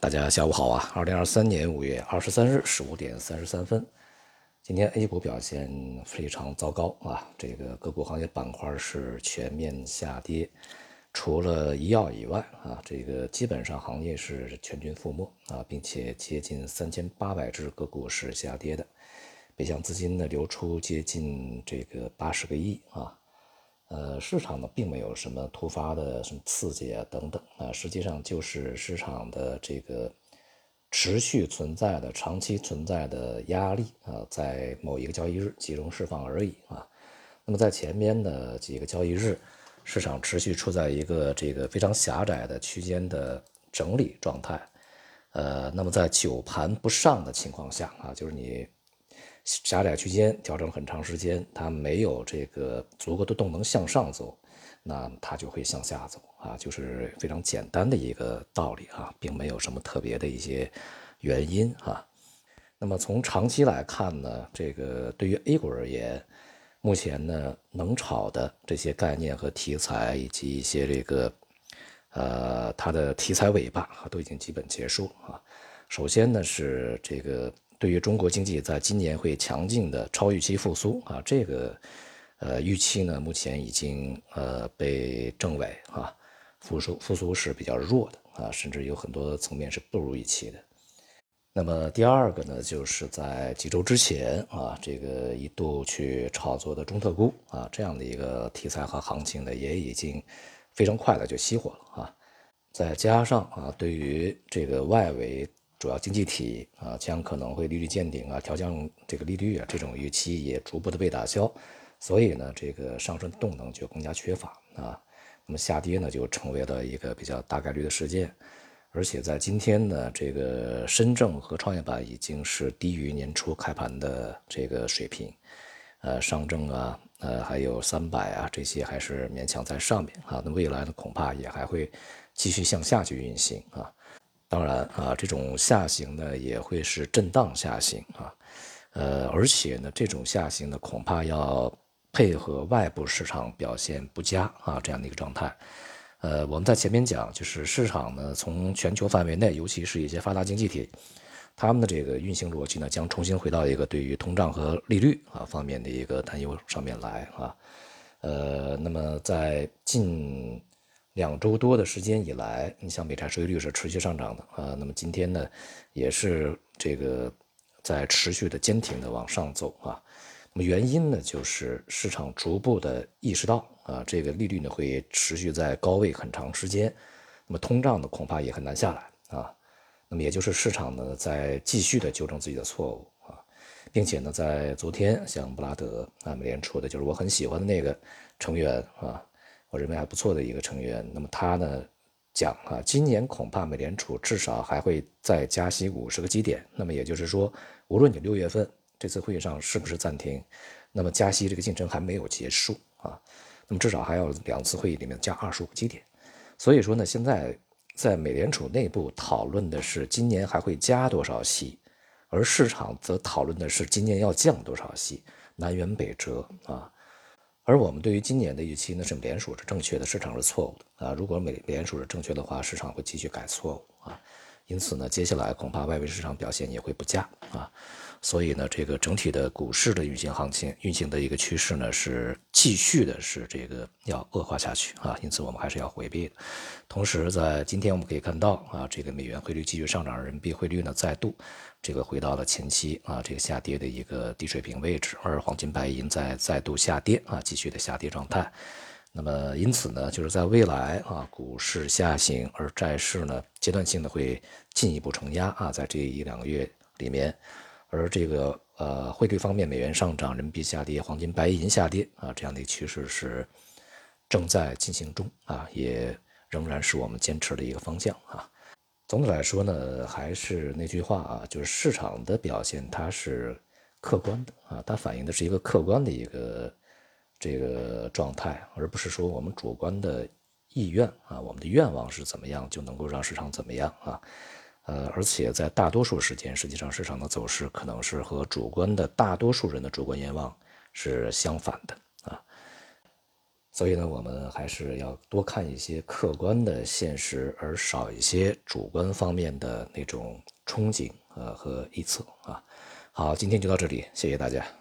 大家下午好啊！二零二三年五月二十三日十五点三十三分，今天 A 股表现非常糟糕啊！这个个股行业板块是全面下跌，除了医药以外啊，这个基本上行业是全军覆没啊，并且接近三千八百只个股是下跌的，北向资金呢流出接近这个八十个亿啊。呃，市场呢并没有什么突发的什么刺激啊等等啊，实际上就是市场的这个持续存在的、长期存在的压力啊，在某一个交易日集中释放而已啊。那么在前面的几个交易日，市场持续处在一个这个非常狭窄的区间的整理状态。呃，那么在久盘不上的情况下啊，就是你。狭窄区间调整很长时间，它没有这个足够的动能向上走，那它就会向下走啊，就是非常简单的一个道理啊，并没有什么特别的一些原因啊。那么从长期来看呢，这个对于 A 股而言，目前呢能炒的这些概念和题材，以及一些这个呃它的题材尾巴啊，都已经基本结束啊。首先呢是这个。对于中国经济在今年会强劲的超预期复苏啊，这个呃预期呢，目前已经呃被证伪啊，复苏复苏是比较弱的啊，甚至有很多层面是不如预期的。那么第二个呢，就是在几周之前啊，这个一度去炒作的中特估啊，这样的一个题材和行情呢，也已经非常快的就熄火了啊。再加上啊，对于这个外围。主要经济体啊，将可能会利率见顶啊，调降这个利率啊，这种预期也逐步的被打消，所以呢，这个上升动能就更加缺乏啊。那么下跌呢，就成为了一个比较大概率的事件。而且在今天呢，这个深证和创业板已经是低于年初开盘的这个水平，呃，上证啊，呃，还有三百啊，这些还是勉强在上面啊。那未来呢，恐怕也还会继续向下去运行啊。当然啊，这种下行呢也会是震荡下行啊，呃，而且呢，这种下行呢恐怕要配合外部市场表现不佳啊这样的一个状态。呃，我们在前面讲，就是市场呢从全球范围内，尤其是一些发达经济体，他们的这个运行逻辑呢将重新回到一个对于通胀和利率啊方面的一个担忧上面来啊。呃，那么在近。两周多的时间以来，你像美债收益率是持续上涨的啊，那么今天呢，也是这个在持续的坚挺的往上走啊。那么原因呢，就是市场逐步的意识到啊，这个利率呢会持续在高位很长时间，那么通胀呢恐怕也很难下来啊。那么也就是市场呢在继续的纠正自己的错误啊，并且呢在昨天像布拉德啊，美联储的就是我很喜欢的那个成员啊。我认为还不错的一个成员，那么他呢讲啊，今年恐怕美联储至少还会再加息五十个基点。那么也就是说，无论你六月份这次会议上是不是暂停，那么加息这个进程还没有结束啊。那么至少还要两次会议里面加二十五个基点。所以说呢，现在在美联储内部讨论的是今年还会加多少息，而市场则讨论的是今年要降多少息，南辕北辙啊。而我们对于今年的预期呢，是美联储是正确的，市场是错误的啊。如果美联储是正确的话，市场会继续改错误啊。因此呢，接下来恐怕外围市场表现也会不佳啊。所以呢，这个整体的股市的运行行情运行的一个趋势呢，是继续的是这个要恶化下去啊。因此我们还是要回避的。同时，在今天我们可以看到啊，这个美元汇率继续上涨，人民币汇率呢再度这个回到了前期啊这个下跌的一个低水平位置，而黄金白银在再度下跌啊，继续的下跌状态。那么因此呢，就是在未来啊，股市下行，而债市呢阶段性的会进一步承压啊，在这一两个月里面。而这个呃汇率方面，美元上涨，人民币下跌，黄金、白银下跌啊，这样的一个趋势是正在进行中啊，也仍然是我们坚持的一个方向啊。总的来说呢，还是那句话啊，就是市场的表现它是客观的啊，它反映的是一个客观的一个这个状态，而不是说我们主观的意愿啊，我们的愿望是怎么样就能够让市场怎么样啊。呃，而且在大多数时间，实际上市场的走势可能是和主观的大多数人的主观愿望是相反的啊。所以呢，我们还是要多看一些客观的现实，而少一些主观方面的那种憧憬呃和臆测啊。好，今天就到这里，谢谢大家。